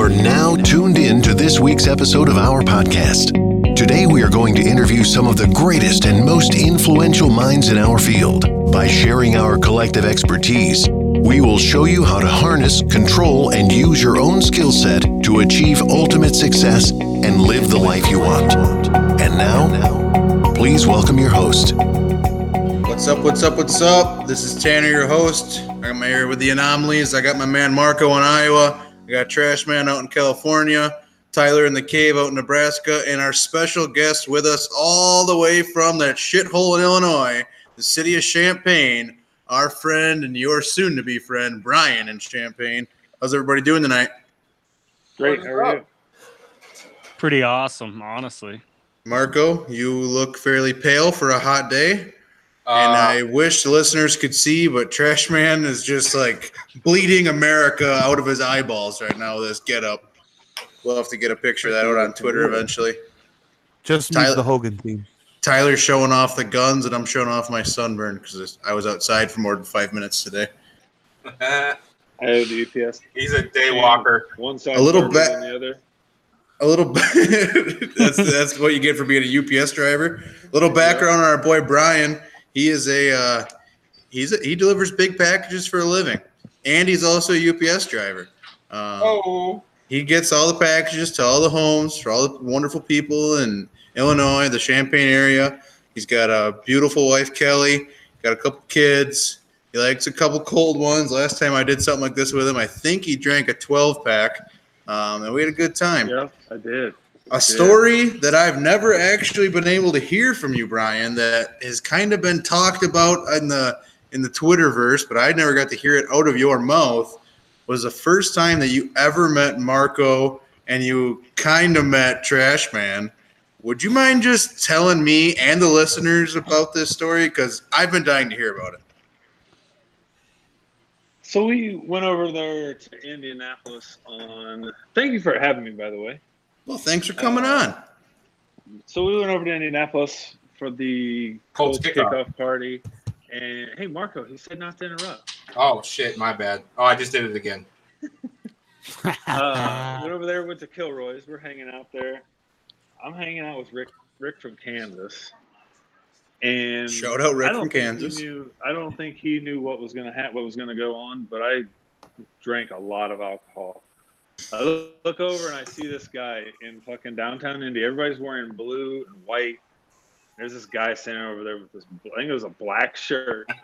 are now tuned in to this week's episode of our podcast. Today, we are going to interview some of the greatest and most influential minds in our field. By sharing our collective expertise, we will show you how to harness, control, and use your own skill set to achieve ultimate success and live the life you want. And now, please welcome your host. What's up? What's up? What's up? This is Tanner, your host. I'm here with the anomalies. I got my man Marco in Iowa. I got Trash Man out in California. Tyler in the cave out in Nebraska, and our special guest with us all the way from that shithole in Illinois, the city of Champaign, our friend and your soon to be friend, Brian in Champaign. How's everybody doing tonight? Great. How are you? Pretty awesome, honestly. Marco, you look fairly pale for a hot day. And Uh, I wish the listeners could see, but Trash Man is just like bleeding America out of his eyeballs right now with this get up. We'll have to get a picture of that out on Twitter eventually. Just Tyler- the Hogan theme. Tyler's showing off the guns, and I'm showing off my sunburn because I was outside for more than five minutes today. I have the UPS. he's a day walker. One side A little darker bit- than the other. A little bit. that's that's what you get for being a UPS driver. A little background on our boy Brian. He is a uh, he's a, he delivers big packages for a living, and he's also a UPS driver. Um, Oh, he gets all the packages to all the homes for all the wonderful people in Illinois, the Champaign area. He's got a beautiful wife, Kelly. Got a couple kids. He likes a couple cold ones. Last time I did something like this with him, I think he drank a 12 pack, um, and we had a good time. Yeah, I did. A story that I've never actually been able to hear from you, Brian, that has kind of been talked about in the in the Twitterverse, but I never got to hear it out of your mouth. Was the first time that you ever met Marco and you kind of met Trash Man. Would you mind just telling me and the listeners about this story? Because I've been dying to hear about it. So we went over there to Indianapolis on. Thank you for having me, by the way. Well, thanks for coming on. So we went over to Indianapolis for the Colts Colts kickoff. kickoff party. And hey, Marco, he said not to interrupt. oh shit, my bad. Oh, I just did it again. Uh, went over there, went to Kilroy's. We're hanging out there. I'm hanging out with Rick, Rick from Kansas. And Shout out Rick from Kansas. knew- I don't think he knew what was gonna happen, what was gonna go on. But I drank a lot of alcohol. I look- look over and I see this guy in fucking downtown Indy. Everybody's wearing blue and white. There's this guy standing over there with this. I think it was a black shirt.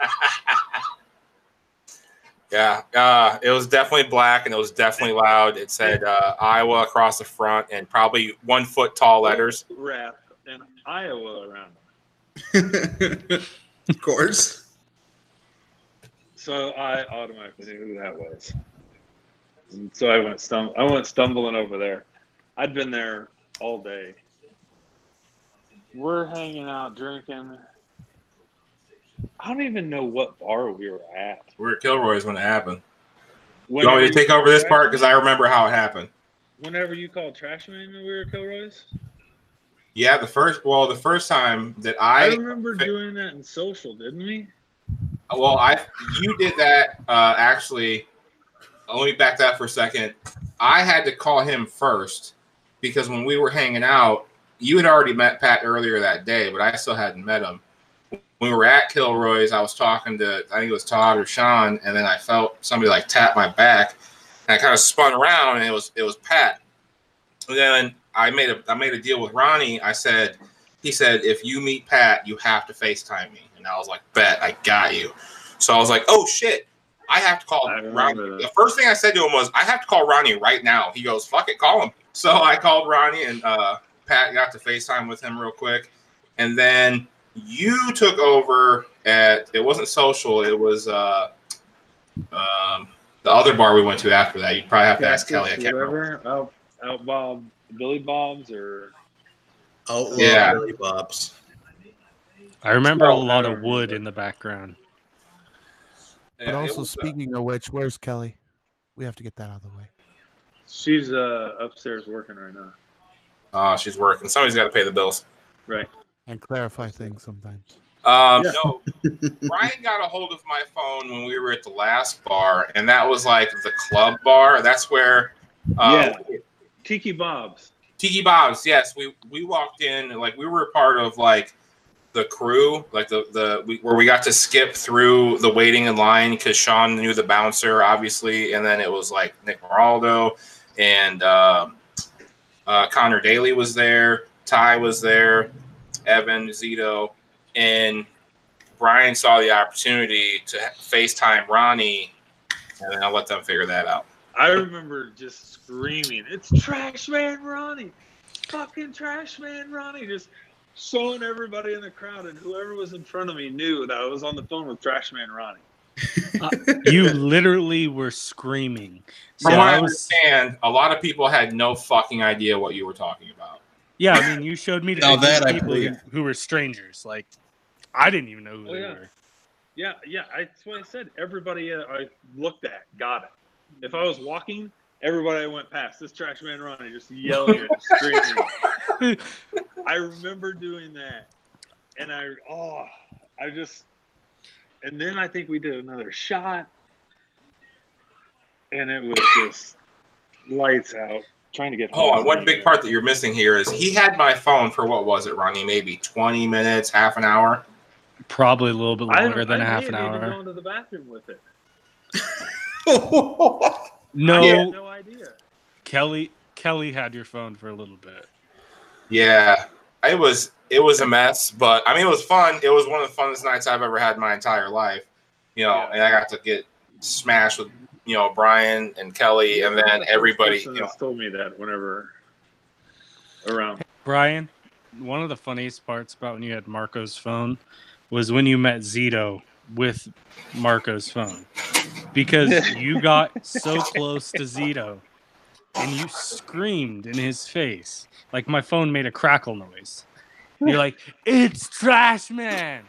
Yeah, uh, it was definitely black and it was definitely loud. It said uh, Iowa across the front and probably one foot tall letters. wrap and Iowa around him. of course. So I automatically knew who that was. And so I went stum- I went stumbling over there. I'd been there all day. We're hanging out drinking. I don't even know what bar we were at. We were at Kilroy's when it happened. You Whenever want me to take over this Trash part because I remember how it happened. Whenever you called Trash Man we were at Kilroy's, Yeah, the first well, the first time that I, I remember doing that in social, didn't we? Well, I you did that uh, actually. Let me back that for a second. I had to call him first because when we were hanging out, you had already met Pat earlier that day, but I still hadn't met him. When we were at Kilroy's, I was talking to I think it was Todd or Sean, and then I felt somebody like tap my back, and I kind of spun around, and it was it was Pat. And then I made a I made a deal with Ronnie. I said, he said, if you meet Pat, you have to FaceTime me. And I was like, bet, I got you. So I was like, oh shit, I have to call Ronnie. that. The first thing I said to him was, I have to call Ronnie right now. He goes, fuck it, call him. So I called Ronnie and uh, Pat got to FaceTime with him real quick. And then you took over at, it wasn't social, it was uh, um, the other bar we went to after that. You'd probably have to ask Kelly. I can't remember. Whatever. Out, out Bob, Billy Bob's, or Outlaw Yeah. Billy Bob's. I remember a Oh, lot of wood in the background. But Yeah, also, was, uh, speaking of which, where's Kelly? We have to get that out of the way. she's uh, upstairs working right now. Oh, she's working. Somebody's got to pay the bills. Right. And clarify things sometimes. Um, Yeah. No, Brian got a hold of my phone when we were at the last bar, and that was like the club bar. That's where Uh, Tiki Bob's. Tiki Bob's, yes. We we walked in and like we were part of like the crew, like the the we, where we got to skip through the waiting in line because Sean knew the bouncer, obviously, and then it was like Nick Moraldo and um uh, Connor Daly was there, Ty was there, Evan Zito, and Brian saw the opportunity to FaceTime Ronnie, and then I'll let them figure that out. I remember just screaming, "It's Trash Man Ronnie! Fucking Trash Man Ronnie!" Just showing everybody in the crowd, and whoever was in front of me knew that I was on the phone with Trash Man Ronnie. You literally were screaming. So From what I I was, understand, a lot of people had no fucking idea what you were talking about. yeah, I mean, you showed me the Now that people who, who were strangers. Like, I didn't even know who Oh, they yeah. were. Yeah, yeah, I, that's what I said. Everybody uh, I looked at got it. If I was walking, everybody I went past, this Trash Man Ronnie just yelling and screaming. I remember doing that, and I oh, I just, and then I think we did another shot, and it was just lights out. Trying to get Oh, home. and one big part that you're missing here is he had my phone for what was it, Ronnie? Maybe 20 minutes, half an hour. Probably a little bit longer don't- than I a half may an have even hour. gone to the bathroom with it. No, I had no idea. Kelly. Kelly had your phone for a little bit. Yeah, it was it was a mess, but I mean it was fun. It was one of the funnest nights I've ever had in my entire life. You know, Yeah. and I got to get smashed with you know Brian and Kelly, and then everybody. person You know, told me that whenever around. Brian, one of the funniest parts about when you had Marco's phone was when you met Zito with Marco's phone. Because you got so close to Zito and you screamed in his face. Like my phone made a crackle noise. And you're like, it's trash man.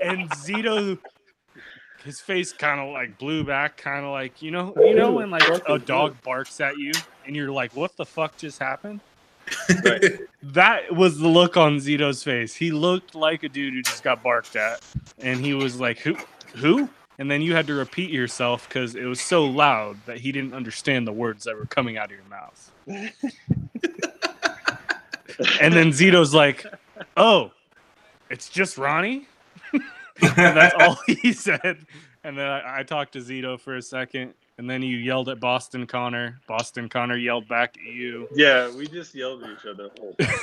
And Zito his face kind of like blew back, kind of like, you know, you know when like a dog barks at you and you're like, what the fuck just happened? Right. That was the look on Zito's face. He looked like a dude who just got barked at, and he was like, "Who? Who?" And then you had to repeat yourself because it was so loud that he didn't understand the words that were coming out of your mouth. and then Zito's like, "Oh, it's just Ronnie." and that's all he said. And then I, I talked to Zito for a second, and then you yelled at Boston Connor. Boston Connor yelled back at you. Yeah, we just yelled at each other. the whole time.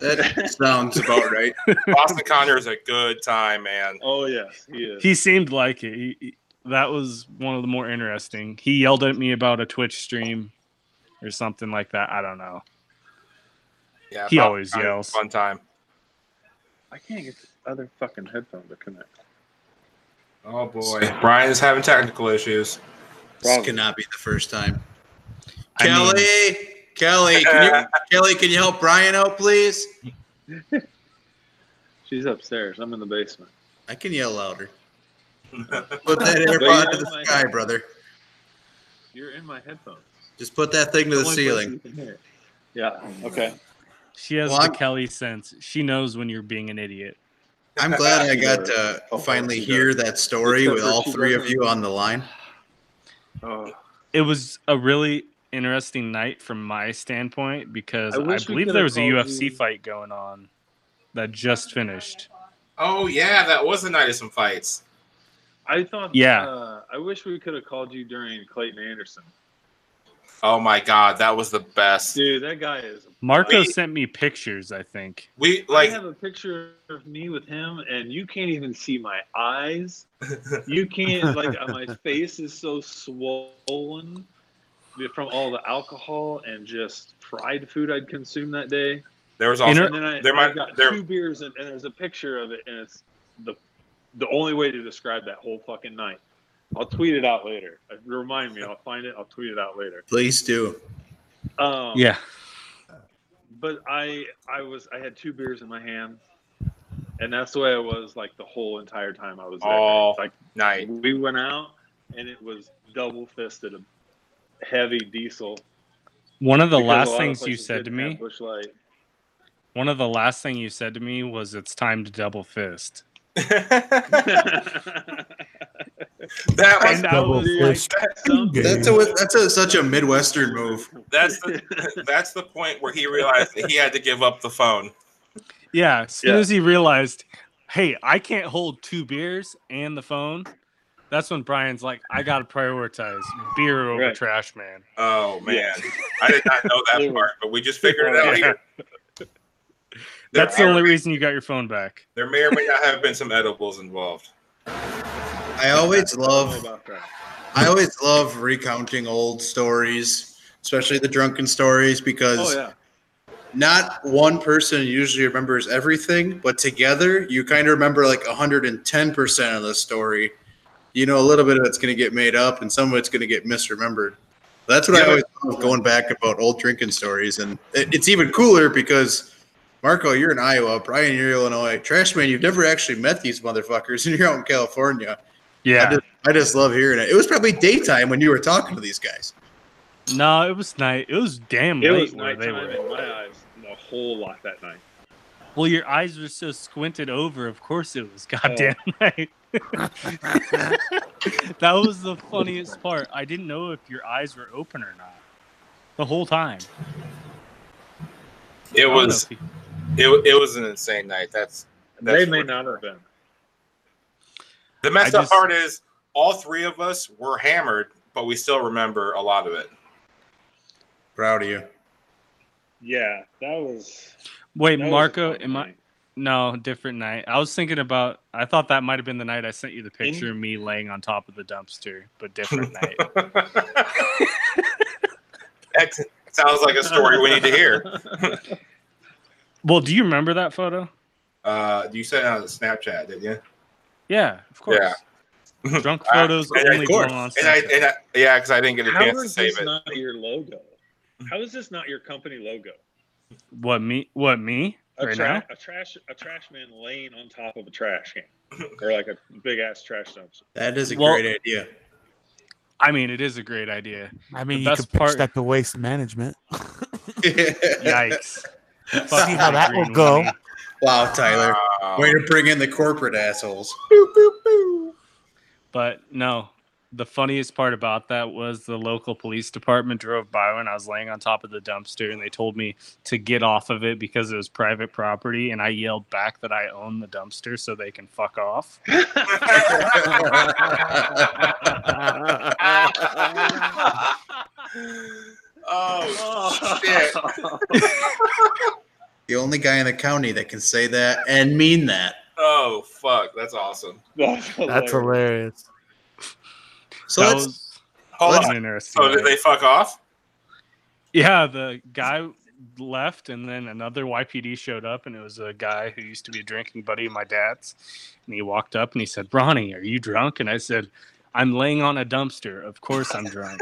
That sounds about right. Boston Connor is a good time, man. Oh yes, he is. He seemed like it. He, he- that was one of the more interesting. He yelled at me about a Twitch stream or something like that. I don't know. Yeah, He always Connor's yells. Fun time. I can't get this other fucking headphone to connect. Oh boy, Brian is having technical issues. This cannot be the first time. I mean- Kelly, Kelly, can you, Kelly, can you help Brian out, please? She's upstairs. I'm in the basement. I can yell louder. Put that But AirPod you to the know my- sky, brother. You're in my headphones. Just put that thing to the Only ceiling. person you can hear. Yeah. Okay. She has Well, the I'm- Kelly sense. She knows when you're being an idiot. I'm glad I got to Oh, finally hear does. that story Except with all three of you on the line. Oh, It was a really interesting night from my standpoint because I I, believe there was a UFC you- fight going on that just finished. Oh yeah, that was the night of some fights. I thought. Yeah. Uh, I wish we could have called you during Clayton Anderson. Oh my god, that was the best. Dude, that guy is. Marco We- sent me pictures, I think. We like I have a picture of me with him, and you can't even see my eyes. You can't like my face is so swollen from all the alcohol and just fried food I'd consumed that day. there was also And then I, There I might- got there- two beers, and, and there's a picture of it, and it's the the only way to describe that whole fucking night. I'll tweet it out later. Uh, Remind me. I'll find it. I'll tweet it out later. Please do. Um, Yeah. but I I was I had two beers in my hand, and that's the way I was like the whole entire time I was there. Oh. Like night. we went out, and it was double fisted, heavy diesel. One of the last things you said to me, Busch Light. one of the last thing you said to me was it's time to double fist. that was And Double was fist That's a that's a, such a Midwestern move. that's the that's the point where he realized that he had to give up the phone. Yeah, as soon Yeah. as he realized, hey, I can't hold two beers and the phone, that's when Brian's like, I gotta prioritize beer over Right. trash man. Oh man, I did not know that part, but we just figured it out Yeah. here. There That's the only reason you got your phone back. There may or may not have been some edibles involved. I always I don't know love. I always love recounting old stories, especially the drunken stories, because Oh yeah. not one person usually remembers everything, but together you kind of remember like 110% of the story. You know, a little bit of it's going to get made up and some of it's going to get misremembered. That's what Yeah. I always love going back about old drinking stories. And it, it's even cooler because, Marco, you're in Iowa, Brian, you're in Illinois. Trashman, you've never actually met these motherfuckers and you're out in California. I Yeah. just, I just love hearing it. It was probably daytime when you were talking to these guys. No, it was night. It was damn It late was where they nighttime were. in my eyes a whole lot that night. Well, your eyes were so squinted over. Of course, it was oh. goddamn night. that was the funniest part. I didn't know if your eyes were open or not the whole time. It I don't know was you- it, it was an insane night. That's, that's they may for not have been. The messed I up just- part is all three of us were hammered, but we still remember a lot of it. Proud of you. Yeah, that was. Wait, that Marco, fun am I? No, different night. I was thinking about. I thought that might have been the night I sent you the picture of me laying on top of the dumpster, but different night. that sounds like a story we need to hear. Well, do you remember that photo? Uh, you said it on Snapchat, didn't you? Yeah, of course. Yeah. Drunk Uh, photos and only go course. on And I, and I, yeah, because I didn't get a How chance to is save this it. not your logo? How is this not your company logo? What me? What me? A, right tra- now? a trash a trash man laying on top of a trash can, or like a big ass trash dumpster. That is a Well- great idea. I mean, it is a great idea. I mean, The you best could pitch part- that to waste management. Yikes! See how that will go. Wow, Tyler. Wow. Way to bring in the corporate assholes. But no, the funniest part about that was the local police department drove by when I was laying on top of the dumpster and they told me to get off of it because it was private property. And I yelled back that I own the dumpster so they can fuck off. oh shit! The only guy in the county that can say that and mean that. Oh fuck! That's awesome. That's That's hilarious. So that let's was Hold Let's- on. an interesting. So did they fuck off? Yeah, the guy left, and then another YPD showed up, and it was a guy who used to be a drinking buddy of my dad's. And he walked up and he said, "Ronnie, are you drunk?" And I said, "I'm laying on a dumpster. Of course, I'm drunk."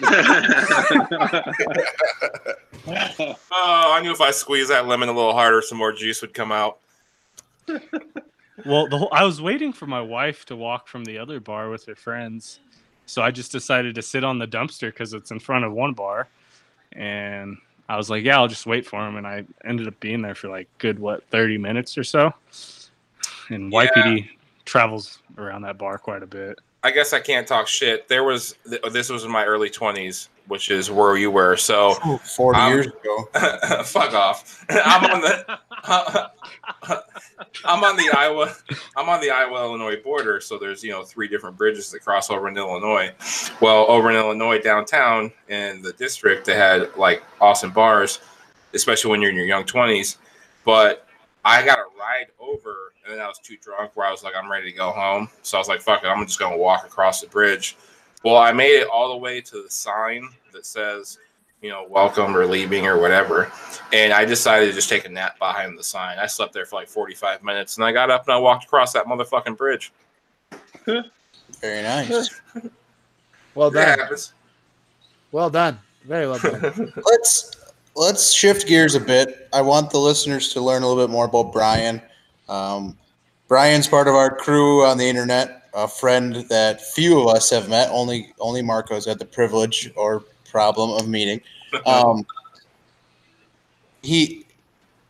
Oh, I knew if I squeezed that lemon a little harder, some more juice would come out. well, the whole, I was waiting for my wife to walk from the other bar with her friends, so I just decided to sit on the dumpster because it's in front of one bar, and I was like, "Yeah, I'll just wait for him." And I ended up being there for like good what thirty minutes or so. And Yeah. YPD travels around that bar quite a bit. I guess I can't talk shit. There was th- this was in my early twenties, which is where you were. So 40 Um, years ago. fuck off. I'm on the I'm on the Iowa I'm on the Iowa Illinois border. So there's you know three different bridges that cross over in Illinois. Well, over in Illinois downtown in the district, they had like awesome bars, especially when you're in your young twenties. But I got a ride over, and then I was too drunk where I was like, I'm ready to go home. So I was like, fuck it, I'm just gonna walk across the bridge. Well, I made it all the way to the sign that says, you know, welcome or leaving or whatever. And I decided to just take a nap behind the sign. I slept there for like 45 minutes and I got up and I walked across that motherfucking bridge. Very nice. Well That done. happens. Well done. Very well done. let's let's shift gears a bit. I want the listeners to learn a little bit more about Brian. Um, Brian's part of our crew on the internet, a friend that few of us have met. Only only Marco's had the privilege or problem of meeting. Um, he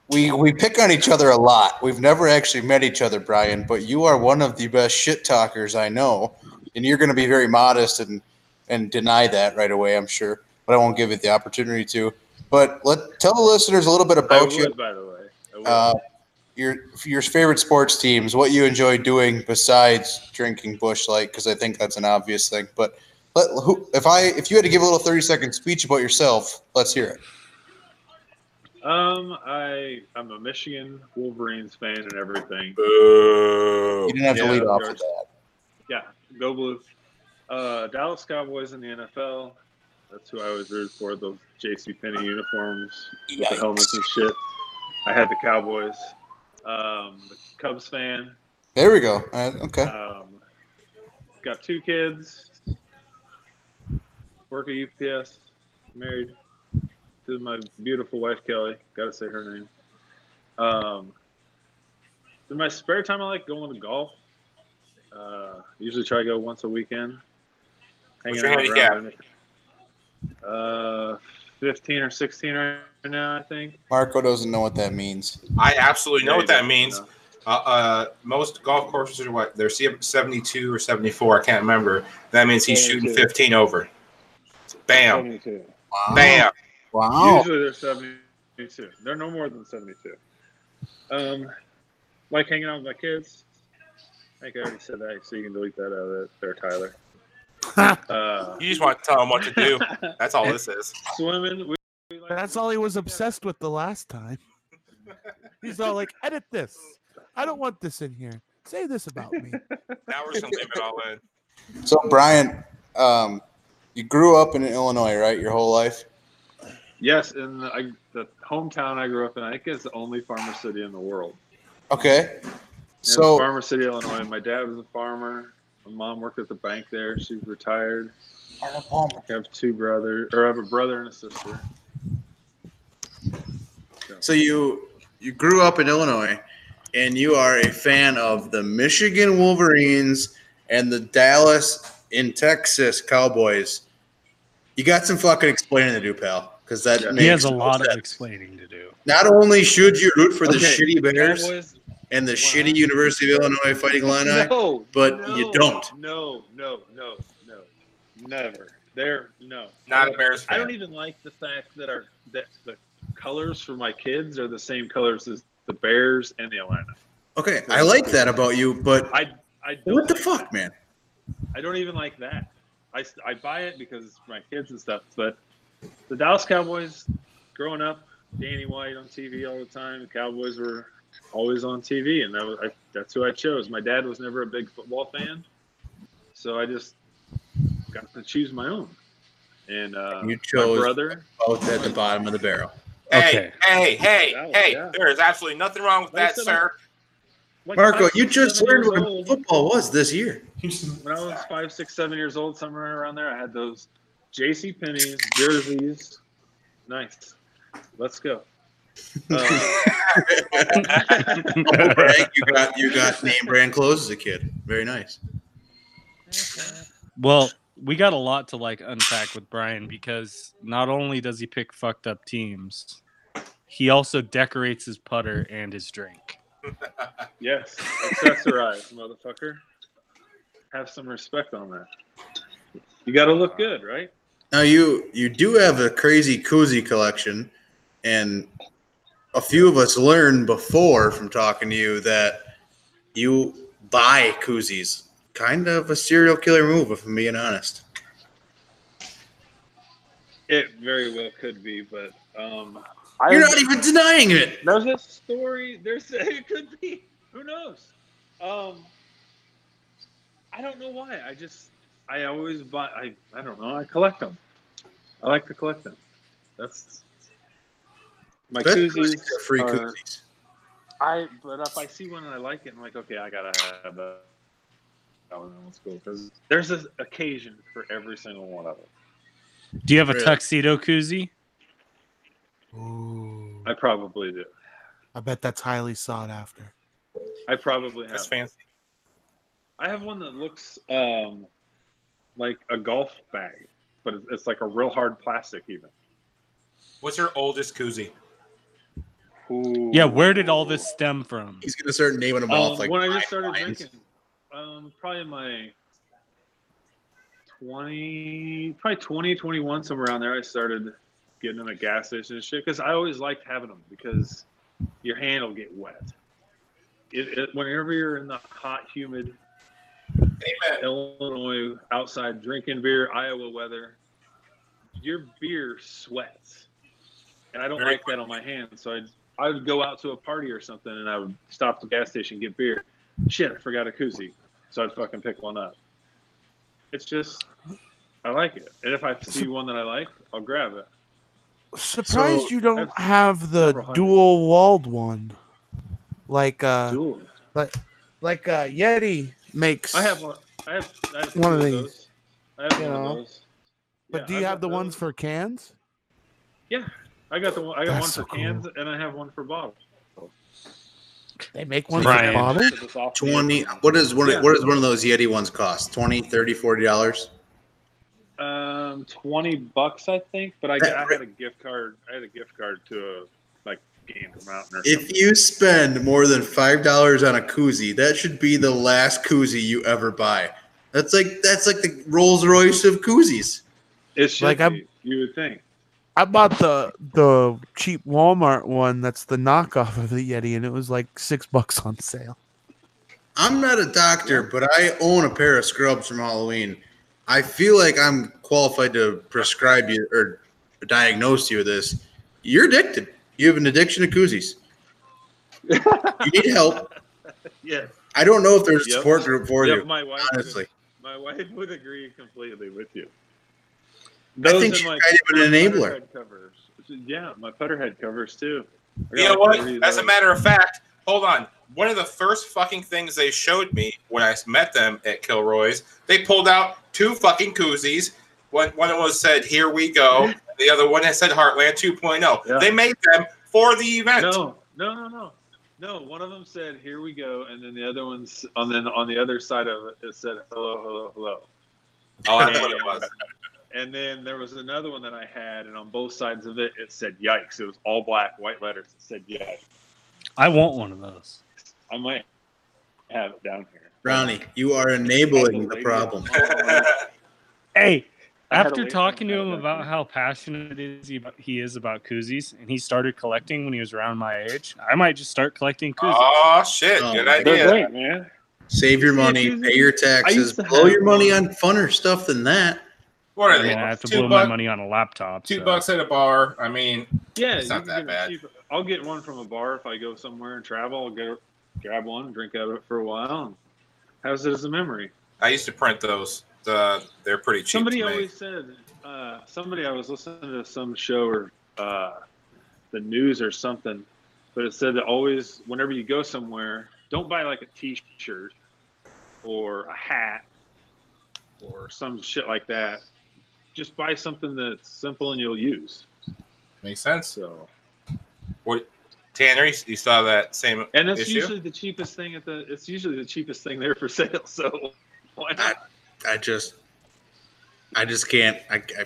we we pick on each other a lot. We've never actually met each other, Brian, but you are one of the best shit talkers I know, and you're going to be very modest and and deny that right away. I'm sure, but I won't give it the opportunity to. But let tell the listeners a little bit about you. by the way. Would. Uh, your your favorite sports teams, what you enjoy doing besides drinking Busch Light, because I think that's an obvious thing. But let, who, if I if you had to give a little thirty second speech about yourself, let's hear it. um, I I'm a Michigan Wolverines fan and everything. Boo. You didn't have to lead off with that. Yeah, go blue. Uh, Dallas Cowboys in the NFL. That's who I was rooted for. Those J.C. Penney uniforms, with the helmets and shit. I had the Cowboys. Um, the Cubs fan. There we go. Uh, okay. Um, got two kids. Work at UPS. Married to my beautiful wife Kelly. Got to say her name. Um, in my spare time, I like going to golf. Uh, usually try to go once a weekend. What's your handicap? around. Uh, fifteen or sixteen right now, I think. Marco doesn't know what that means. I absolutely know Yeah, what that means. Uh, uh, most golf courses are what? They're 72 or 74. I can't remember. That means he's shooting 15 over. Bam. 72. Wow. Bam. Wow. Usually they're 72. They're no more than 72. Um, like hanging out with my kids. I think I already said that, so you can delete that out of it there, Tyler. Uh, You just want to tell them what to do. That's all this is. swimming. We, we like That's all he was obsessed with the last time. He's all like, edit this. I don't want this in here. Say this about me. Now we're just going to leave it all in. So Brian, um, you grew up in Illinois, right? Your whole life. Yes, and the, I, the hometown I grew up in, I think is the only farmer city in the world. Okay. And So Farmer City, Illinois. My dad was a farmer. My mom worked at the bank there. She's retired. I have two brothers, or I have a brother and a sister. So you you grew up in Illinois, and you are a fan of the Michigan Wolverines and the Dallas in Texas Cowboys. You got some fucking explaining to do, pal, because that Yeah. makes He has a no lot of explaining to do. Not only should you root for the Okay, shitty Bears Cowboys, and the Wow. shitty University of Illinois Fighting Illini, no, but no, you don't. No, no, no, no, never. There, no. Not a Bears I don't even like the fact that our that the colors for my kids are the same colors as the Bears and the Atlanta. okay, I like that about you, but I I don't what the like fuck, that. man? I don't even like that. I, I buy it because it's for my kids and stuff. But the Dallas Cowboys, growing up, Danny White on TV all the time. The Cowboys were always on TV, and that was I, that's who I chose. My dad was never a big football fan, so I just got to choose my own. And uh, You my brother. both at the bottom of the barrel. Hey, Okay. hey, hey, That was- hey. yeah. There is absolutely nothing wrong with Like that, sir. like Marco, five, you six, just learned what old. football was this year. when I was five, six, seven years old, somewhere around there, I had those J.C. Penney's jerseys. Nice. Let's go. Uh, Oh, Greg, you got you got name brand clothes as a kid. Very nice. Well, we got a lot to like unpack with Brian because not only does he pick fucked up teams, he also decorates his putter and his drink. yes, accessorize, motherfucker. Have some respect on that. You got to look good, right? Now you you do have a crazy koozie collection, and a few of us learned before from talking to you that you buy koozies. Kind of a serial killer move, if I'm being honest. It very well could be, but um, You're not even denying it. There's a story. There's it could be. Who knows? Um, I don't know why. I just I always buy. I I don't know. I collect them. I like to collect them. That's my Best koozies. free are- koozies. I but if I see one and I like it, I'm like, okay, I gotta have that. That one let's because there's an occasion for every single one of them. Do you have a Really? tuxedo koozie? Ooh. I probably do. I bet that's highly sought after. I probably have. That's fancy. I have one that looks um, like a golf bag, but it's- it's like a real hard plastic even. What's your oldest koozie? Ooh. Yeah, where did all this stem from? He's gonna start naming them Um, off like when I just started wines. drinking, um, probably in my 20, probably 20, 21, somewhere around there, I started getting them at gas stations and shit because I always liked having them because your hand will get wet. It, it, whenever you're in the hot, humid Amen. Illinois outside drinking beer, Iowa weather, your beer sweats, and I don't Very like that on my hands. So I'd I would go out to a party or something, and I would stop at the gas station get beer. Shit, I forgot a koozie, so I'd fucking pick one up. It's just I like it, and if I see one that I like, I'll grab it. Surprised So, you don't have the dual walled one, like uh, Dual. like uh, Yeti makes. I have one. I have, I have One of two these. those. I have You one know. of those. But Yeah, do you I've have the those. ones for cans? Yeah, I got the one. I got That's one so for cans, and I have one for bottles. They make one Brian. for bottles. So this off- 20 what is one Yeah. what does one of those Yeti ones cost? 20, 30, 40 dollars? Um, twenty bucks, I think. But I, That I had a gift card. I had a gift card to a like Gander Mountain or If something. you spend more than five dollars on a koozie, that should be the last koozie you ever buy. That's like that's like the Rolls Royce of koozies. It should like, I'm- You would think. I bought the the cheap Walmart one. That's the knockoff of the Yeti, and it was like six bucks on sale. I'm not a doctor, but I own a pair of scrubs from Halloween. I feel like I'm qualified to prescribe you or diagnose you with this. You're addicted. You have an addiction to koozies. you need help. Yeah. I don't know if there's a Yep. support group for Yep, you. my wife. Honestly, my wife would agree completely with you. I Those think are she's my kind of an enabler. Covers. Yeah, my putterhead covers too. You got know what? three of As a matter of fact, hold on. One of the first fucking things they showed me when I met them at Kilroy's, they pulled out two fucking koozies. One one of them was said "Here we go." The other one has said "Heartland 2.0." Yeah. They made them for the event. No, no, no, no. No, one of them said, "Here we go," and then the other one's on then on the other side of it, it said, "Hello, hello, hello." Oh, that's what it was. And then there was another one that I had, and on both sides of it, it said "Yikes!" It was all black, white letters. It said "Yikes." I want one of those. I might have it down here. Ronnie, you are enabling the problem. Oh, hey, I had a after talking to him about how passionate is he, about, he is about koozies, and he started collecting when he was around my age, I might just start collecting koozies. oh shit! Oh, Good idea. great, man. Save your money, pay your taxes, used blow your money on funner stuff than that. What I are they? mean, I have to two blow my money on a laptop. Two so. bucks at a bar. I mean, Yeah, It's not that bad. cheap. I'll get one from a bar if I go somewhere and travel. I'll get grab one, drink out of it for a while, and have it as a memory. I used to print those. The, they're pretty cheap. Somebody to make. always said, uh, somebody I was listening to some show or uh, the news or something, but it said that always, whenever you go somewhere, don't buy like a T-shirt or a hat or some shit like that. Just buy something that's simple and you'll use. makes sense. So, What, Tanner? You, you saw that same and it's issue? usually the cheapest thing at the. It's usually the cheapest thing there for sale. So, why not? I just, I just can't. I, I,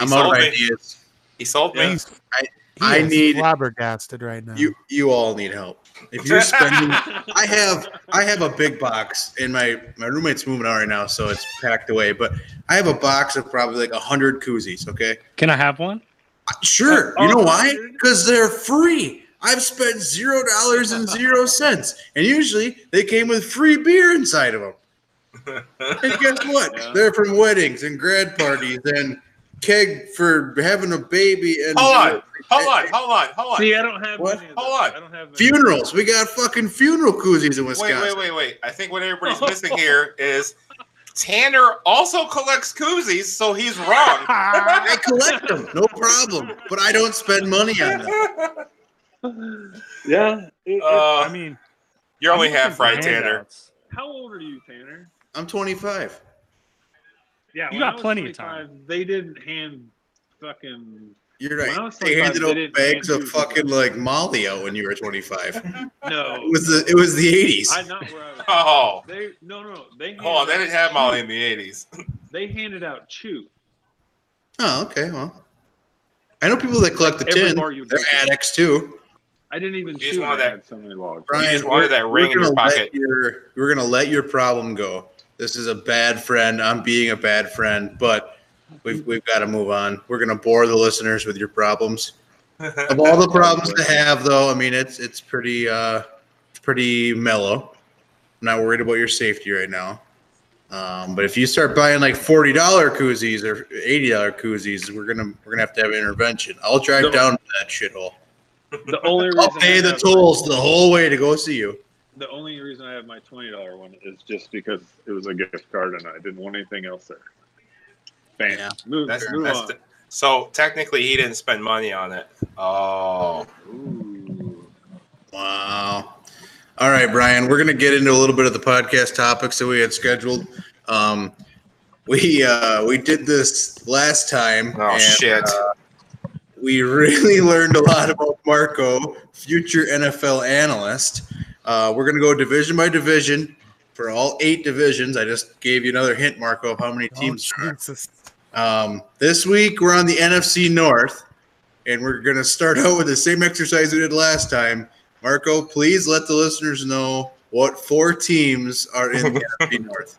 I'm He out of ideas. he sold me. He's, I- he I is need- flabbergasted right now. You, you all need help. If you're spending, I have, I have a big box, and my my roommate's moving out right now, so it's packed away. But I have a box of probably like a hundred koozies. Okay, Can I have one? Uh, sure. Uh, you know oh, why? Because they're free. I've spent zero dollars and zero cents, and usually they came with free beer inside of them. And guess what? Yeah. They're from weddings and grad parties and keg for having a baby and Hold on, hold on, hold on, hold on. See, I don't have What? Hold on. I don't have funerals. We got fucking funeral koozies in Wait, Wisconsin. wait, wait, wait. wait. I think what everybody's missing here is Tanner also collects koozies, so he's wrong. I collect them, no problem. But I don't spend money on them. Yeah. it- it- Uh, I mean, You're only I'm half right, Tanner. handouts. how old are you, Tanner? I'm 25. Yeah, You got plenty of 25, They didn't hand fucking You're right. They handed out didn't bags of fucking out. like Molly out when you were 25. no, It no. was the it was the 80s. I not where I was. Oh, They no no they handed hold on. They didn't have Molly in the 80s. They handed out chew. Oh, okay. Well, I know people that collect the Every tin. They're addicts too. I didn't even You just I that- had so many logs. Brian, just wanted that ring in your pocket. Your, we're gonna let your problem go. This is a bad friend. I'm being a bad friend, but we've we've got to move on. We're gonna bore the listeners with your problems. Of all the problems to have, though, I mean it's it's pretty uh pretty mellow. I'm not worried about your safety right now. Um, but if you start buying like forty dollar koozies or eighty dollar koozies, we're gonna we're gonna have to have an intervention. I'll drive No. down to that shithole. The only I'll pay the tolls the whole way to go see you. The only reason I have my twenty dollar one is just because it was a gift card and I didn't want anything else there. Bam. Yeah. Move, That's, move that's on. the- so technically he didn't spend money on it. Oh, Ooh. Wow. All right, Brian, we're going to get into a little bit of the podcast topics that we had scheduled. Um, we uh, we did this last time. oh and, shit! uh, we really learned a lot about Marco, future NFL analyst. Uh, we're going to go division by division for all eight divisions. I just gave you another hint, Marco, of how many Oh, teams there are. Um, this week we're on the NFC North, and we're going to start out with the same exercise we did last time. Marco, please let the listeners know what four teams are in the NFC North.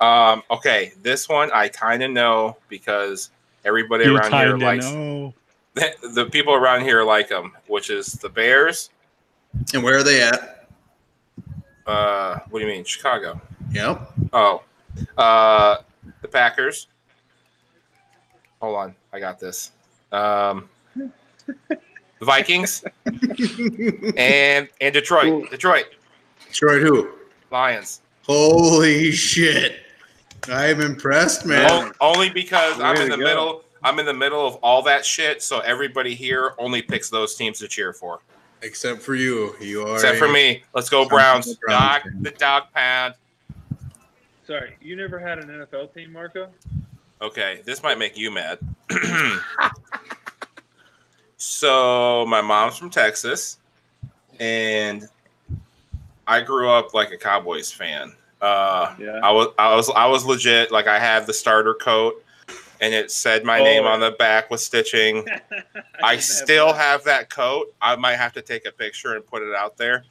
Um, okay, this one I kind of know because everybody You around here likes know. the, the people around here like them, which is the Bears. And where are they at? Uh, what do you mean, Chicago? Yep. Oh, uh, the Packers. Hold on, I got this. Um, the Vikings and and Detroit. Detroit Detroit who? Lions. Holy shit. I am impressed, man. Only because I'm in the go. middle. I'm in the middle of all that shit, so everybody here only picks those teams to cheer for, Except for you. You are except for me. Let's go I'm Browns. a Browns Dog, fan. the dog pound. Sorry, you never had an NFL team, Marco? Okay, this might make you mad. so my mom's from Texas, and I grew up like a Cowboys fan. Uh, Yeah. I was I was I was legit. Like I had the starter coat, and it said my name Oh. on the back with stitching. I didn't still that. have that coat. I might have to take a picture and put it out there.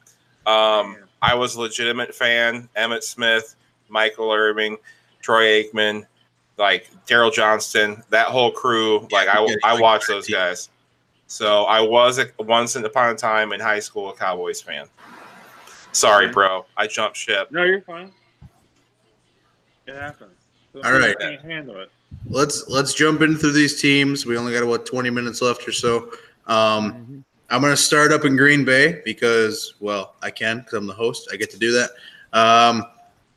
Um, I was a legitimate fan. Emmitt Smith, Michael Irvin, Troy Aikman, like Daryl Johnston, that whole crew. Like I, I watched those guys. So I was a, once upon a time in high school a Cowboys fan. Sorry, bro. I jumped ship. No, you're fine. It happens. Some All people right. Can't handle it. Let's let's jump into these teams. We only got about 20 minutes left or so. Um, Mhm. I'm going to start up in Green Bay because, well, I can because I'm the host. I get to do that. Um,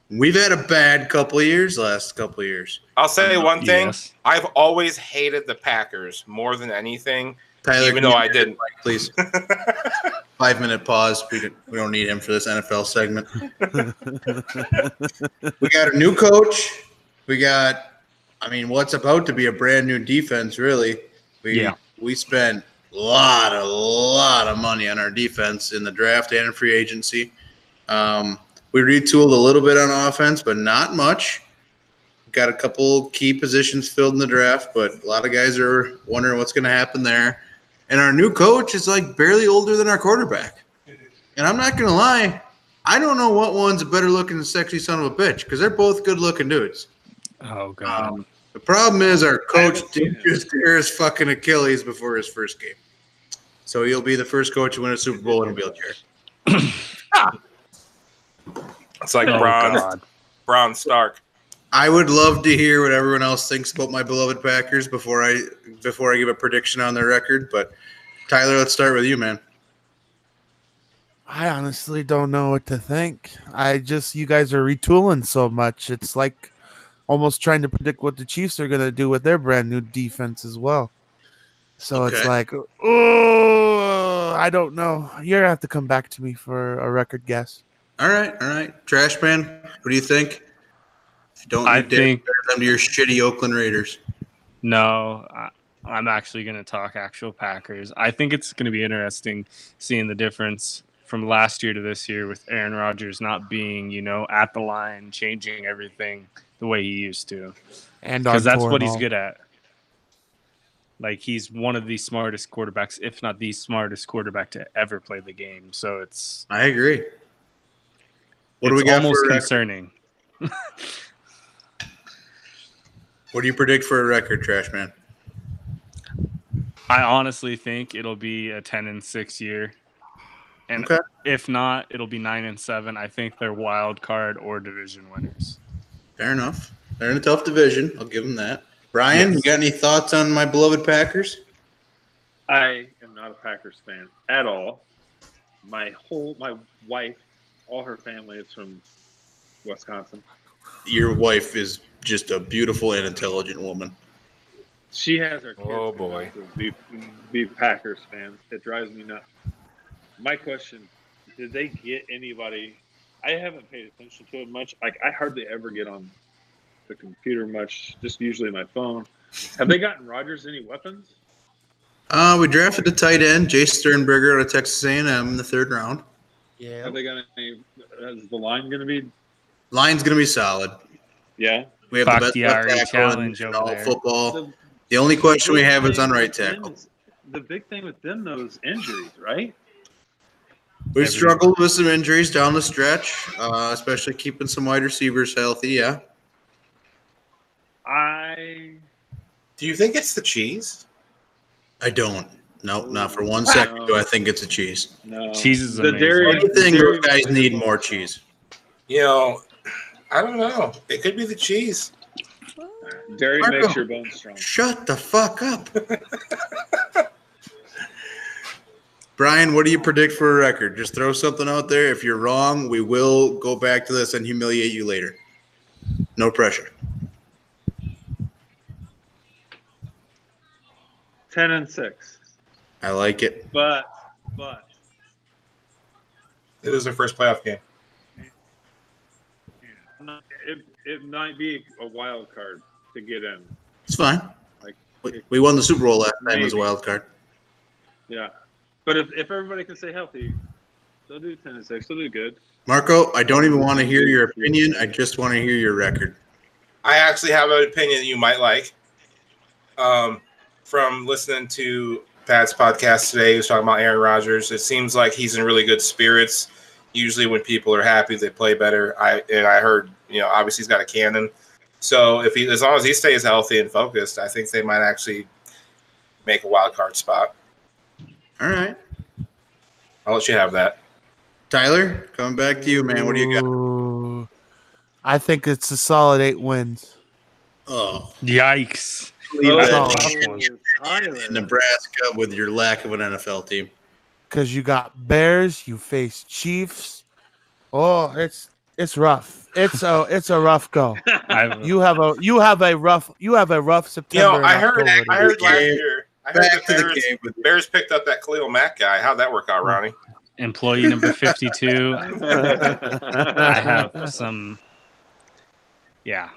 we've had a bad couple of years, last couple of years. I'll say one thing. Yes. I've always hated the Packers more than anything, Tyler, even though I didn't. mic, please. Five minute pause. We don't, we don't need him for this NFL segment. we got a new coach. We got, I mean, what's about to be a brand new defense, really. We, Yeah. We spent a lot, a lot of money on our defense in the draft and in free agency. Um, we retooled a little bit on offense, but not much. Got a couple key positions filled in the draft, but a lot of guys are wondering what's going to happen there. And our new coach is like barely older than our quarterback. And I'm not going to lie, I don't know what one's a better looking sexy son of a bitch because they're both good looking dudes. Oh god. Um, the problem is our coach haven't did just tear his fucking Achilles before his first game. So he'll be the first coach to win a Super Bowl in a wheelchair. It's like Oh, Bran, God. Bran Stark. I would love to hear what everyone else thinks about my beloved Packers before I before I give a prediction on their record. But Tyler, let's start with you, man. I honestly don't know what to think. I just you guys are retooling so much. It's like almost trying to predict what the Chiefs are going to do with their brand new defense as well. So it's like, oh, I don't know. You're gonna have to come back to me for a record guess. All right, all right. Trash man, what do you think? If you don't, I you think- them to your shitty Oakland Raiders. No, I, I'm actually going to talk actual Packers. I think it's going to be interesting seeing the difference from last year to this year with Aaron Rodgers not being, you know, at the line, changing everything the way he used to. And Because that's what he's all. good at. Like he's one of the smartest quarterbacks, if not the smartest quarterback to ever play the game. So it's I agree. What do we got almost for uh, concerning. What do you predict for a record, Trash Man? I honestly think it'll be a ten and six year, and Okay. if not, it'll be nine and seven. I think they're wild card or division winners. Fair enough. They're in a tough division. I'll give them that. Brian, you got any thoughts on my beloved Packers? I am not a Packers fan at all. My whole my wife, all her family is from Wisconsin. Your wife is just a beautiful and intelligent woman. She has her kids Oh, boy. be, be Packers fans. It drives me nuts. My question: Did they get anybody? I haven't paid attention to it much. Like I hardly ever get on the computer much. Just usually my phone. Have they gotten Rodgers any weapons? Uh, we drafted a tight end, Jace Sternberger out of Texas A&M in the third round. Yeah. Have they got any? Is the line going to be? Line's going to be solid. Yeah. We have the best Bakhtiari left tackle in challenge over all there. football. The, The only question we have is on right with them tackle. is- The big thing with them, though, is injuries, right? We Every- struggled with some injuries down the stretch, uh, especially keeping some wide receivers healthy. Yeah, I Do you think it's the cheese? I don't. No, not for one second do I think it's a cheese. no. Cheese is the amazing. dairy. Anything, the dairy those guys need more cheese. You know, I don't know. It could be the cheese. Dairy Marco. makes your bones strong. Shut the fuck up. Brian, what do you predict for a record? Just throw something out there. If you're wrong, we will go back to this and humiliate you later. No pressure. Ten and six, I like it. but but It was their first playoff game. it, it might be a wild card to get in. It's fine. Like, We, we won the Super Bowl last time as a wild card. Yeah, but if, if everybody can stay healthy, they'll do ten and six. They'll do good. Marco, I don't even want to hear your opinion. I just want to hear your record. I actually have an opinion you might like. Um, from listening to Pat's podcast today, he was talking about Aaron Rodgers. It seems like he's in really good spirits. Usually, when people are happy, they play better. I and I heard, you know, obviously he's got a cannon. So if he, as long as he stays healthy and focused, I think they might actually make a wild card spot. All right. I'll let you have that. Tyler, coming back to you, man. What do you got? Ooh. I think it's a solid eight wins. Oh, Yikes! leave Oh, in Nebraska with your lack of an NFL team. Because you got Bears, you face Chiefs. Oh, it's it's rough. It's a it's a rough go. You have a you have a rough you have a rough You September. know, I heard, October I heard last year. I Back the to the Bears, game with Bears picked up that Khalil Mack guy. How'd that work out, Ronnie? employee number fifty-two. I have some, yeah,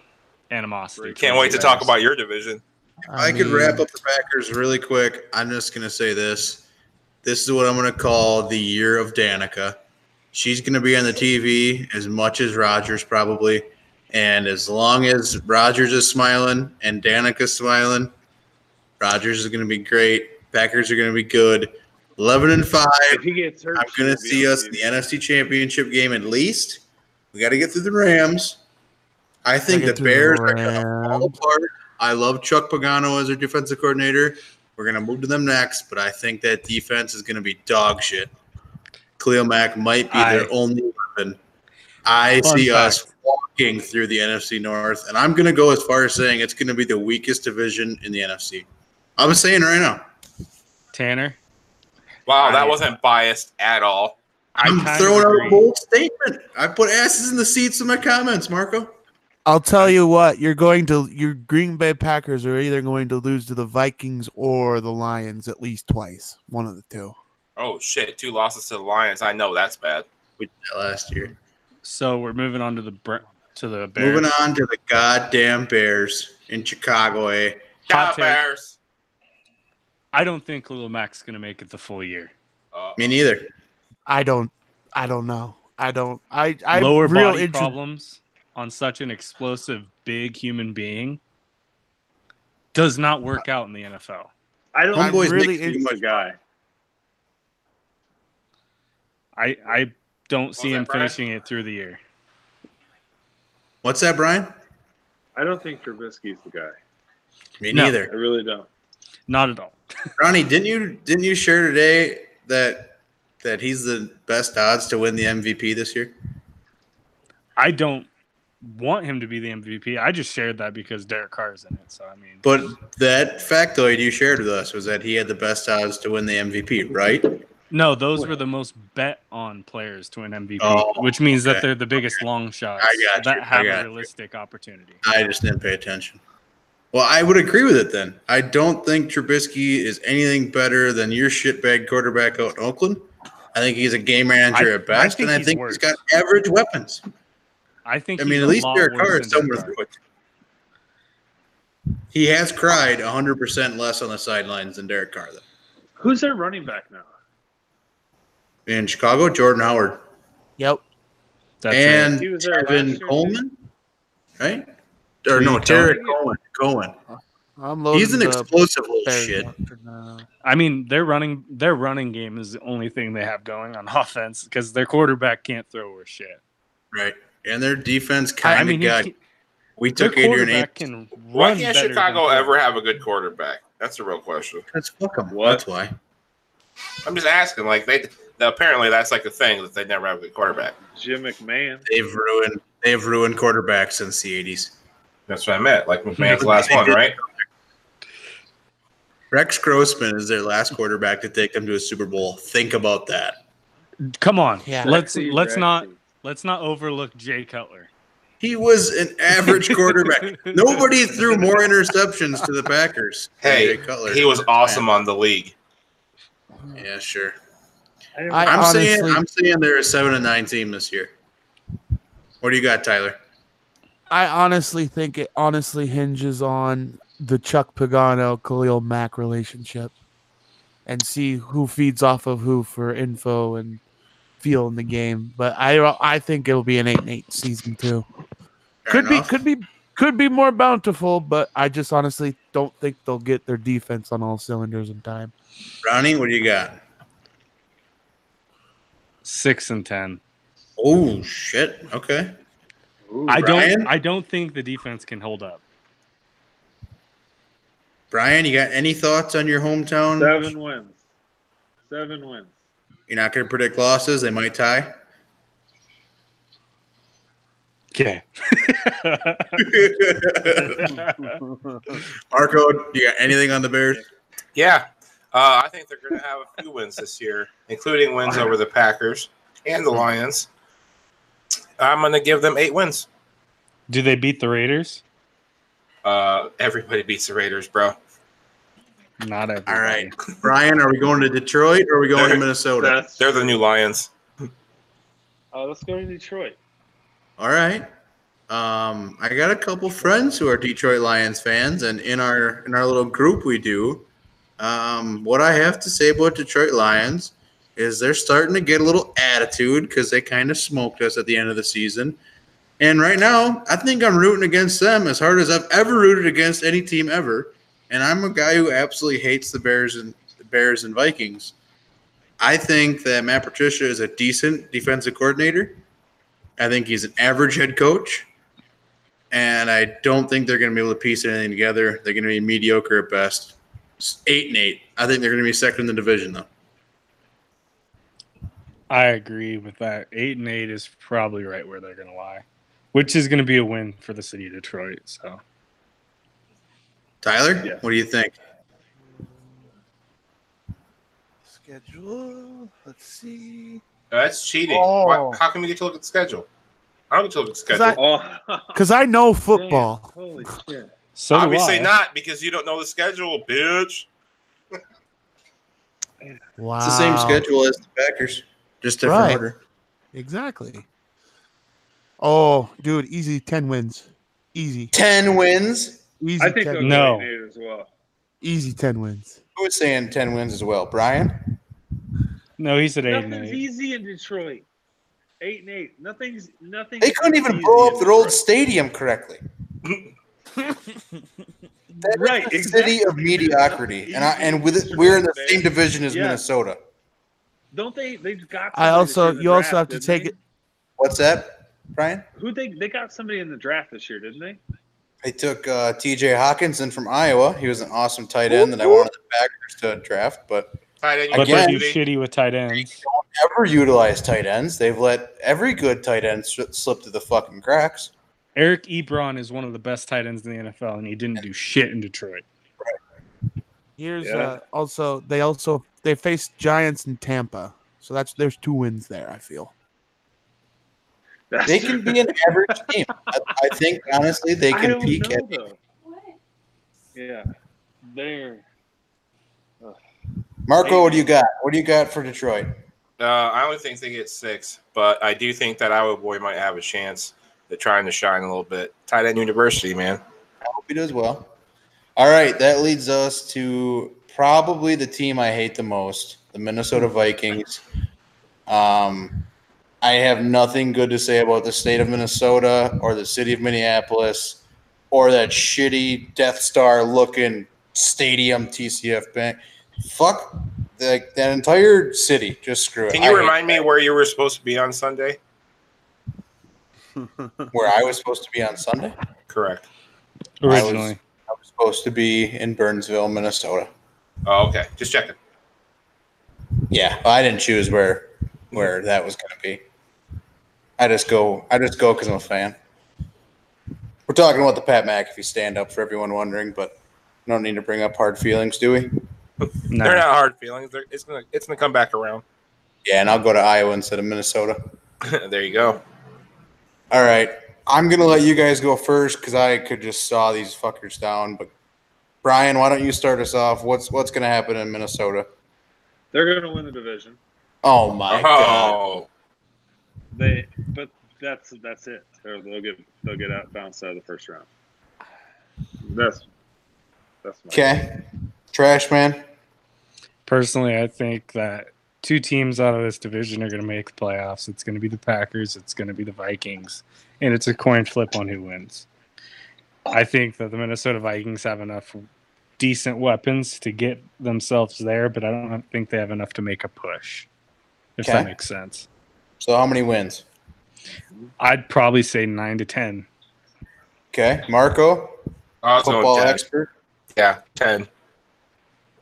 animosity. Can't wait to talk about your division. I, could mean, wrap up the Packers really quick. I'm just gonna say this. This is what I'm gonna call the year of Danica. She's gonna be on the TV as much as Rodgers probably, and as long as Rodgers is smiling and Danica's smiling, Rodgers is gonna be great. Packers are gonna be good. Eleven and five. If he gets hurt, I'm gonna see us in the NFC Championship game at least. We got to get through the Rams. I think the through the Bears are gonna fall apart. I love Chuck Pagano as our defensive coordinator. We're gonna move to them next, but I think that defense is gonna be dog shit. Khalil Mack might be their only weapon. I see fact. us walking through the NFC North, and I'm gonna go as far as saying it's gonna be the weakest division in the NFC. I'm saying right now. Tanner. Wow, that I- wasn't biased at all. I I'm throwing of out a bold statement. I put asses in the seats in my comments, Marco. I'll tell you what, you're going to your Green Bay Packers are either going to lose to the Vikings or the Lions at least twice. One of the two. Oh shit, two losses to the Lions. I know that's bad. We did that last year. So we're moving on to the to the Bears. Moving on to the goddamn Bears in Chicago. Eh? Ciao, Hot. Bears. I don't think Khalil Mack's going to make it the full year. Uh, Me neither. I don't I don't know. I don't I I Lower real body inter- problems on such an explosive, big human being does not work out in the NFL. I don't I'm Homeboy's really making too in- he's the much. guy. I I don't see him Brian? finishing it through the year. What's that, Brian? I don't think Trubisky's the guy. Me No. I really don't. Not at all. Ronnie, didn't you didn't you share today that that he's the best odds to win the MVP this year? I don't want him to be the MVP. I just shared that because Derek Carr is in it. So I mean, But that factoid you shared with us was that he had the best odds to win the MVP, right? no, those were the most bet on players to win MVP, Oh, which means okay. that they're the biggest long shots that you. Have a you. realistic opportunity. I just didn't pay attention. Well, I would agree with it then. I don't think Trubisky is anything better than your shitbag quarterback out in Oakland. I think he's a game manager I- at best, I think and I think worse. he's got average weapons. I think. I mean, at least Derek Carr is somewhere Derek through it. He has cried 100% less on the sidelines than Derek Carr, though. Who's their running back now? In Chicago, Jordan Howard Yep. That's and He was there last Kevin Coleman, right? Or no, Tarik Terry Cohen. Cohen. I'm loading He's an explosive little shit. I mean, their running their running game is the only thing they have going on offense because their quarterback can't throw or shit. Right. And their defense I kind of mean, got. can- We took Adrian quarterback Ames. can Why can't Chicago ever have a good quarterback? That's a real question. That's fuck 'em. What? That's why. I'm just asking. Like they, apparently that's like a thing that they never have a good quarterback. Jim McMahon. They've ruined. They've ruined quarterbacks since the '80s. That's what I meant. Like McMahon's the last one, right? Rex Grossman is their last quarterback to take them to a Super Bowl. Think about that. Come on, Yeah. let's Rexy, let's not let's not overlook Jay Cutler. He was an average quarterback. Nobody threw more interceptions to the Packers. than Hey, Jay Cutler. he was awesome on the league. Yeah, sure. I didn't- I I'm saying I'm saying they're a seven and nine team this year. What do you got, Tyler? I honestly think it honestly hinges on the Chuck Pagano Khalil Mack relationship and see who feeds off of who for info and feel in the game. But I I think it'll be an eight and eight season too. Fair could enough. be could be could be more bountiful, but I just honestly don't think they'll get their defense on all cylinders in time. Ronnie, what do you got? Six and ten. Oh shit. Okay. Ooh, I Brian? don't I don't think the defense can hold up. Brian, you got any thoughts on your hometown? seven wins. Seven wins. You're not going to predict losses. They might tie. Okay. Marco, you got anything on the Bears? Yeah, uh, I think they're going to have a few wins this year, including wins over the Packers and the Lions. I'm going to give them eight wins. Do they beat the Raiders? Uh, everybody beats the Raiders, bro. Not everybody. All right. Brian, are we going to Detroit or are we going to They're- Minnesota? They're the new Lions. uh, let's go to Detroit. All right. Um, I got a couple friends who are Detroit Lions fans, and in our in our little group we do. Um, what I have to say about Detroit Lions is they're starting to get a little attitude because they kind of smoked us at the end of the season. And right now, I think I'm rooting against them as hard as I've ever rooted against any team ever. And I'm a guy who absolutely hates the Bears and the Bears and Vikings. I think that Matt Patricia is a decent defensive coordinator. I think he's an average head coach. And I don't think they're going to be able to piece anything together. They're going to be mediocre at best. Eight and eight. I think they're going to be second in the division, though. I agree with that. Eight and eight is probably right where they're gonna lie. Which is gonna be a win for the city of Detroit. So Tyler, Yes. what do you think? Schedule. Let's see. That's cheating. Oh. Why, how can we get to look at the schedule? I don't get to look at the schedule. I- Oh, Because I know football. Damn, holy shit. so do Obviously not, because you don't know the schedule, bitch. Wow. It's the same schedule as the Packers, just different Right. order. Exactly. Oh, dude, easy 10 wins. Easy. 10 wins. Easy I think 10 wins. No. go eight and eight as well. Easy 10 wins. Who was saying 10 wins as well? Brian? No, he said eight and Nothing's eight. easy in Detroit. Eight and eight. Nothing's nothing. They couldn't even blow up their old stadium correctly. Right, the city of mediocrity, and I, and with it, we're in the same division as Yeah. Minnesota. Don't they? They've got. I also year in the you also have to take they? it. What's that, Brian? Who they they got somebody in the draft this year, didn't they? They took uh, T.J. Hockenson from Iowa. He was an awesome tight end that I wanted the Packers to draft, but Tight end, But Again- they're too shitty with tight ends. never utilize tight ends. They've let every good tight end slip through the fucking cracks. Eric Ebron is one of the best tight ends in the NFL, and he didn't do shit in Detroit. Here's Yeah. uh, also they also they faced Giants in Tampa, so that's there's two wins there. I feel. That's They can be an average team. I, I think honestly they can peak know, at. though. Yeah, they're Marco, what do you got? What do you got for Detroit? Uh, I only think they get six, but I do think that Iowa boy might have a chance at trying to shine a little bit. Tight end university, man. I hope he does well. All right, that leads us to probably the team I hate the most, the Minnesota Vikings. Um, I have nothing good to say about the state of Minnesota or the city of Minneapolis or that shitty Death Star looking stadium TCF Bank. Fuck the, that entire city. Just screw it. Can you hate remind me that. where you were supposed to be on Sunday? where I was supposed to be on Sunday? Correct. was- Originally, I was supposed to be in Burnsville, Minnesota. Oh, okay. Just checking. Yeah, I didn't choose where where that was going to be. I just go. I just go because I'm a fan. We're talking about the Pat McAfee stand up for everyone wondering, but no need to bring up hard feelings, do we? no. They're not hard feelings. They're, it's gonna it's gonna come back around. Yeah, and I'll go to Iowa instead of Minnesota. there you go. All right, I'm gonna let you guys go first because I could just saw these fuckers down. But Brian, why don't you start us off? What's what's gonna happen in Minnesota? they're going to win the division. Oh my oh. god! Oh, They, but that's that's it. They'll, they'll get they'll get out bounced out of the first round. That's that's my Okay, trash man. Personally, I think that two teams out of this division are going to make the playoffs. It's going to be the Packers, it's going to be the Vikings, and it's a coin flip on who wins. I think that the Minnesota Vikings have enough decent weapons to get themselves there, but I don't think they have enough to make a push. If that makes sense. So how many wins? I'd probably say 9 to 10. Okay, Marco, I football 10. expert. Yeah, ten.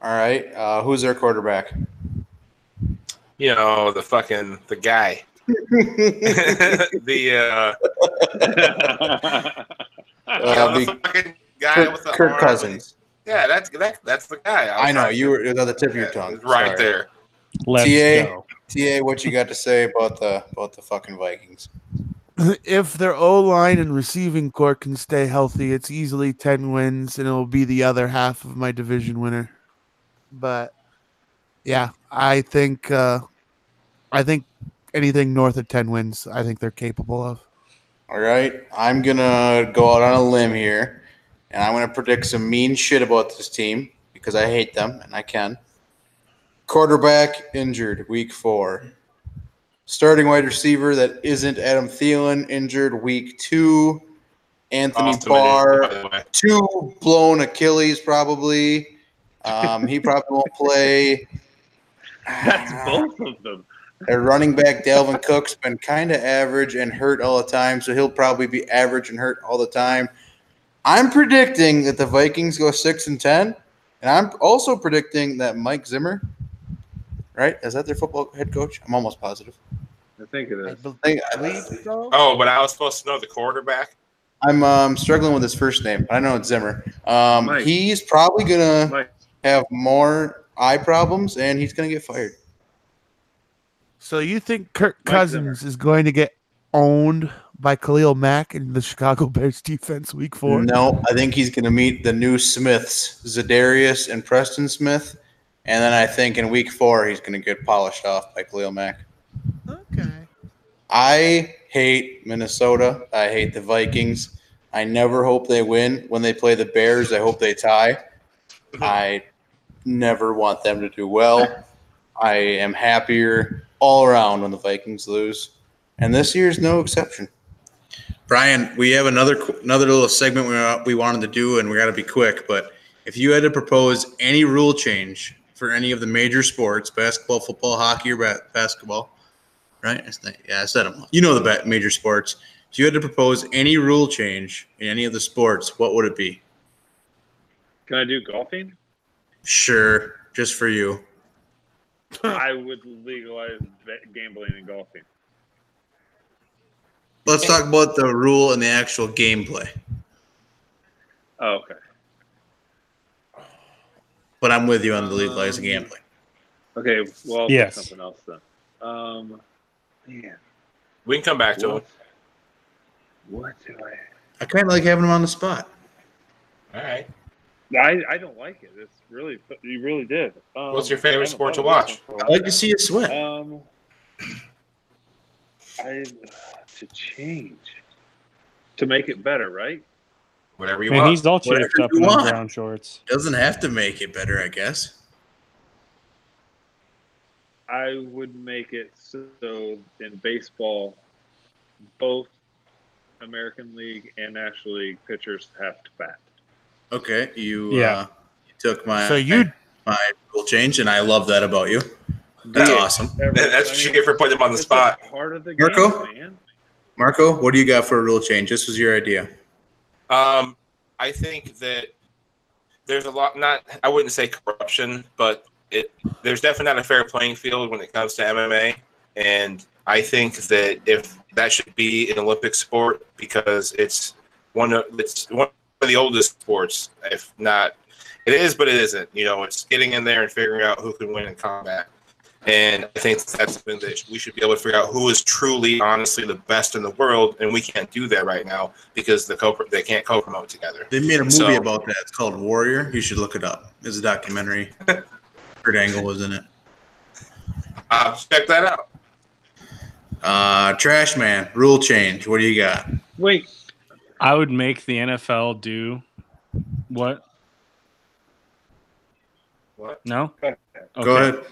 All right, uh, who's their quarterback? You know the fucking the guy. the uh, Uh, the- the fucking guy Kirk, with the Kirk arm. Cousins. Yeah, that's that, that's the guy. was I know you to- were on the tip of your tongue. Right Sorry. there. Let's TA. go. Ta, what you got to say about the about the fucking Vikings? if their O line and receiving corps can stay healthy, it's easily ten wins, and it'll be the other half of my division winner. But yeah, I think uh, I think anything north of ten wins, I think they're capable of. All right, I'm gonna go out on a limb here, and I'm gonna predict some mean shit about this team because I hate them and I can. Quarterback injured week four. Starting wide receiver that isn't Adam Thielen injured week two. Anthony Awesome Barr idea, by the way. two blown Achilles probably. Um, he probably won't play. That's both of them. Their running back Dalvin Cook's been kind of average and hurt all the time, so he'll probably be average and hurt all the time. I'm predicting that the Vikings go six and ten, and I'm also predicting that Mike Zimmer, right? Is that their football head coach? I'm almost positive. I think it is. I believe so. Oh, but I was supposed to know the quarterback. I'm um, struggling with his first name. I know it's Zimmer. Um, he's probably gonna Mike, have more eye problems, and he's gonna get fired. So you think Kirk Mike Cousins is going to get owned by Khalil Mack in the Chicago Bears defense week four? No, I think he's going to meet the new Smiths, Za'Darius and Preston Smith, and then I think in week four he's going to get polished off by Khalil Mack. Okay. I hate Minnesota. I hate the Vikings. I never hope they win. When they play the Bears, I hope they tie. I never want them to do well. I am happier all around when the Vikings lose, and this year is no exception. Brian, we have another another little segment we, we wanted to do, and we got to be quick. But if you had to propose any rule change for any of the major sports, basketball, football, hockey, or ba- basketball, right? Not- yeah, I said them. all. You know the ba- major sports. If you had to propose any rule change in any of the sports, what would it be? Can I do golfing? Sure, just for you. I would legalize gambling and golfing. Let's talk about the rule and the actual gameplay. Oh, okay. But I'm with you on the legalizing gambling. Okay. Well, I'll Yes. something else then. Um, man, We can come back to what, him. what do I? I kind of like having them on the spot. All right. I, I don't like it. It's really you really did. Um, What's your favorite sport to thought of this watch? one for a I like to see you sweat. Um, I to change to make it better, right? Whatever you Man, want. he's all Whatever chafed up in those want. brown shorts. Doesn't have to make it better, I guess. I would make it so in baseball, both American League and National League pitchers have to bat. Okay, you Yeah. uh, you took my So you my rule change, and I love that about you. That's Yeah. awesome, Every- That's what you get for putting them on the spot. Part of the Marco? game, man. Marco. What do you got for a rule change? This was your idea. Um, I think that there's a lot. Not, I wouldn't say corruption, but it there's definitely not a fair playing field when it comes to MMA, and I think that if that should be an Olympic sport because it's one of it's one of the oldest sports, if not, it is, but it isn't. You know, it's getting in there and figuring out who can win in combat. And I think that's something that we should be able to figure out who is truly, honestly, the best in the world, and we can't do that right now because the co they can't co-promote together. They made a movie So- about that. It's called Warrior. You should look it up. It's a documentary. Kurt Angle was in it. Uh, check that out. Uh, Trash Man rule change. What do you got? Wait, I would make the NFL do what? What? No. Go Okay. ahead.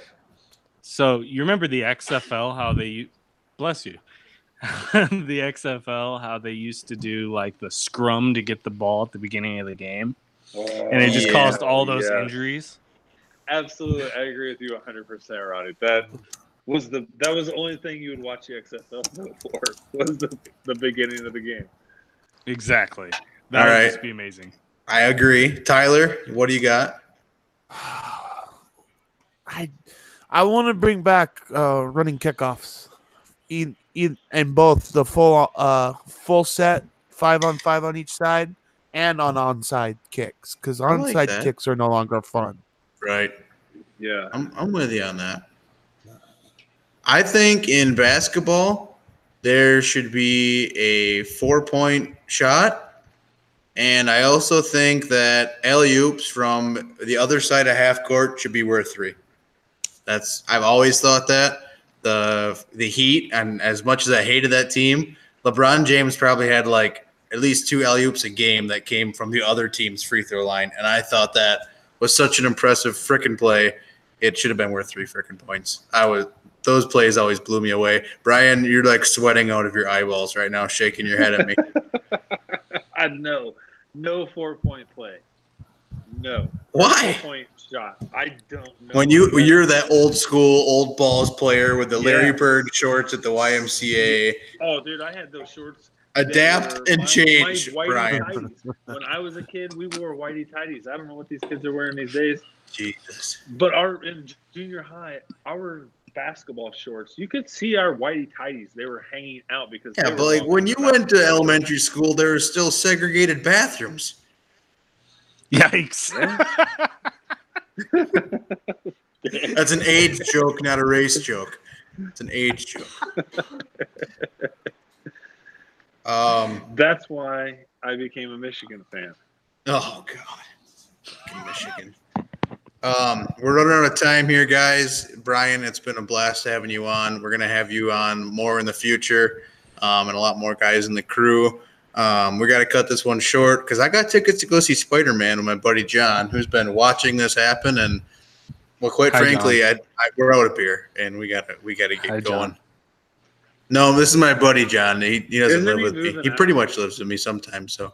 So you remember the XFL? How they bless you. the XFL, how they used to do like the scrum to get the ball at the beginning of the game, and it just Yeah. caused all those Yeah. injuries. absolutely, I agree with you 100, percent Roddy. That was the that was the only thing you would watch the XFL for was the the beginning of the game. Exactly. That All would right. just be amazing. I agree. Tyler, what do you got? I I want to bring back uh, running kickoffs, in, in and both the full uh full set five on five on each side and on onside kicks because I like onside kicks are no longer fun. Right. Yeah, I'm, I'm with you on that. I think in basketball, there should be a four point shot. And I also think that alley oops from the other side of half court should be worth three. That's I've always thought that. The the Heat, and as much as I hated that team, LeBron James probably had like at least two alley oops a game that came from the other team's free throw line. And I thought that was such an impressive freaking play. It should have been worth three freaking points. I was those plays always blew me away. Brian, you're like sweating out of your eyeballs right now, shaking your head at me. I know no four point play. No Why? four point shot. I don't know. When you you're that old school old balls player with the Larry Yeah. Bird shorts at the YMCA, oh, dude, I had those shorts. adapt and my- change, my Brian. When I was a kid, we wore whitey tighties. I don't know what these kids are wearing these days. Jesus. But our in junior high, our basketball shorts, you could see our whitey tighties. They were hanging out because Yeah, but like when you went to elementary school, there were still segregated bathrooms. Yikes! That's an age joke, not a race joke. It's an age joke. Um. That's why I became a Michigan fan. Oh God, Michigan. Um, we're running out of time here, guys. Brian, it's been a blast having you on. We're gonna have you on more in the future, um, and a lot more guys in the crew. Um, we got to cut this one short because I got tickets to go see Spider Man with my buddy John, who's been watching this happen. And well, quite Hi, frankly, I, I, we're out of beer, and we got to we got to get Hi, going. John. No, this is my buddy John. He, he doesn't Isn't live he with me. He pretty much lives with me sometimes. So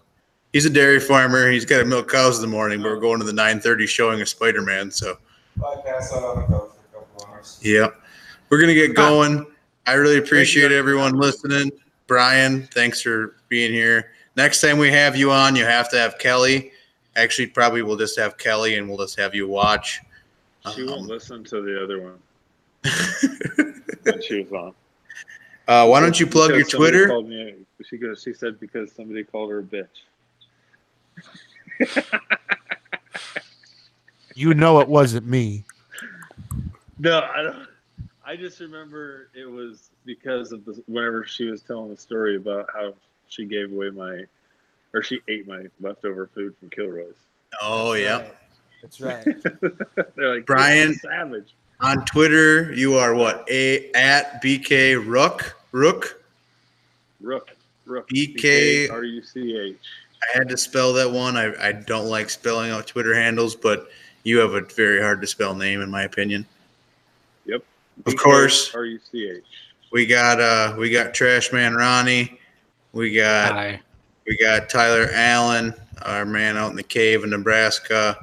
he's a dairy farmer. He's got to milk cows in the morning, but we're going to the 9:30 showing of Spider Man. So Bypass out on the couch for a couple hours. Yep. We're going to get going. I really appreciate everyone listening. Brian, thanks for being here. Next time we have you on, you have to have Kelly. Actually, probably we'll just have Kelly and we'll just have you watch. She won't Um, listen to the other one when she was on. uh, why don't you plug your Because somebody Twitter? Called me, she goes. She said because somebody called her a bitch. You know it wasn't me. No, I don't. I just remember it was because of the whenever she was telling the story about how she gave away my, or she ate my leftover food from Kilroy's. Oh, yeah. That's right. They're like Brian- savage. On Twitter, you are what? A at BK Rook. Rook. Rook, Rook, BK R U C H. I had to spell that one. I, I don't like spelling out Twitter handles, but you have a very hard to spell name, in my opinion. Yep. Of course. R U C H. We got uh we got Trash Man Ronnie. We got Hi. we got Tyler Allen, our man out in the cave in Nebraska.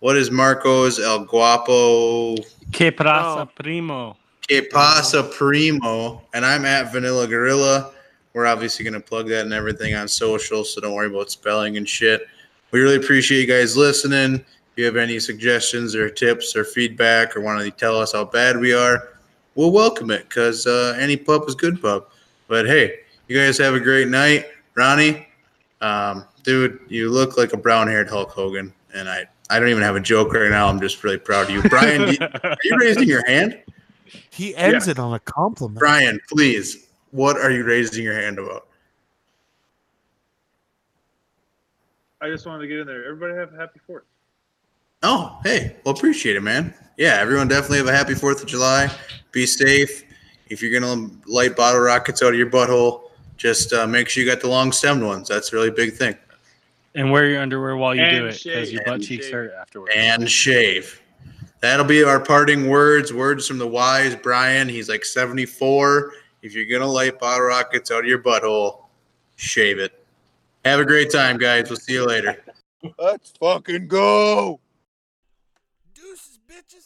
What is Marcos El Guapo Que pasa, Oh. primo? Que pasa primo? And I'm at Vanilla Gorilla. We're obviously gonna plug that and everything on social, so don't worry about spelling and shit. We really appreciate you guys listening. If you have any suggestions or tips or feedback or want to tell us how bad we are, we'll welcome it because uh, any pup is good pup. But hey, you guys have a great night. Ronnie, um, dude, you look like a brown haired Hulk Hogan. And I, I don't even have a joke right now. I'm just really proud of you. Brian, you- are you raising your hand? He ends Yeah. it on a compliment. Brian, please, what are you raising your hand about? I just wanted to get in there. Everybody have a happy fourth. Oh, hey, well, appreciate it, man. Yeah, everyone definitely have a happy 4th of July. Be safe. If you're going to light bottle rockets out of your butthole, just uh, make sure you got the long stemmed ones. That's a really big thing. and wear your underwear while you do it because your butt cheeks shave. hurt afterwards. And shave. That'll be our parting words. Words from the wise Brian. He's like 74. If you're going to light bottle rockets out of your butthole, shave it. Have a great time, guys. We'll see you later. Let's fucking go. Deuces, bitches.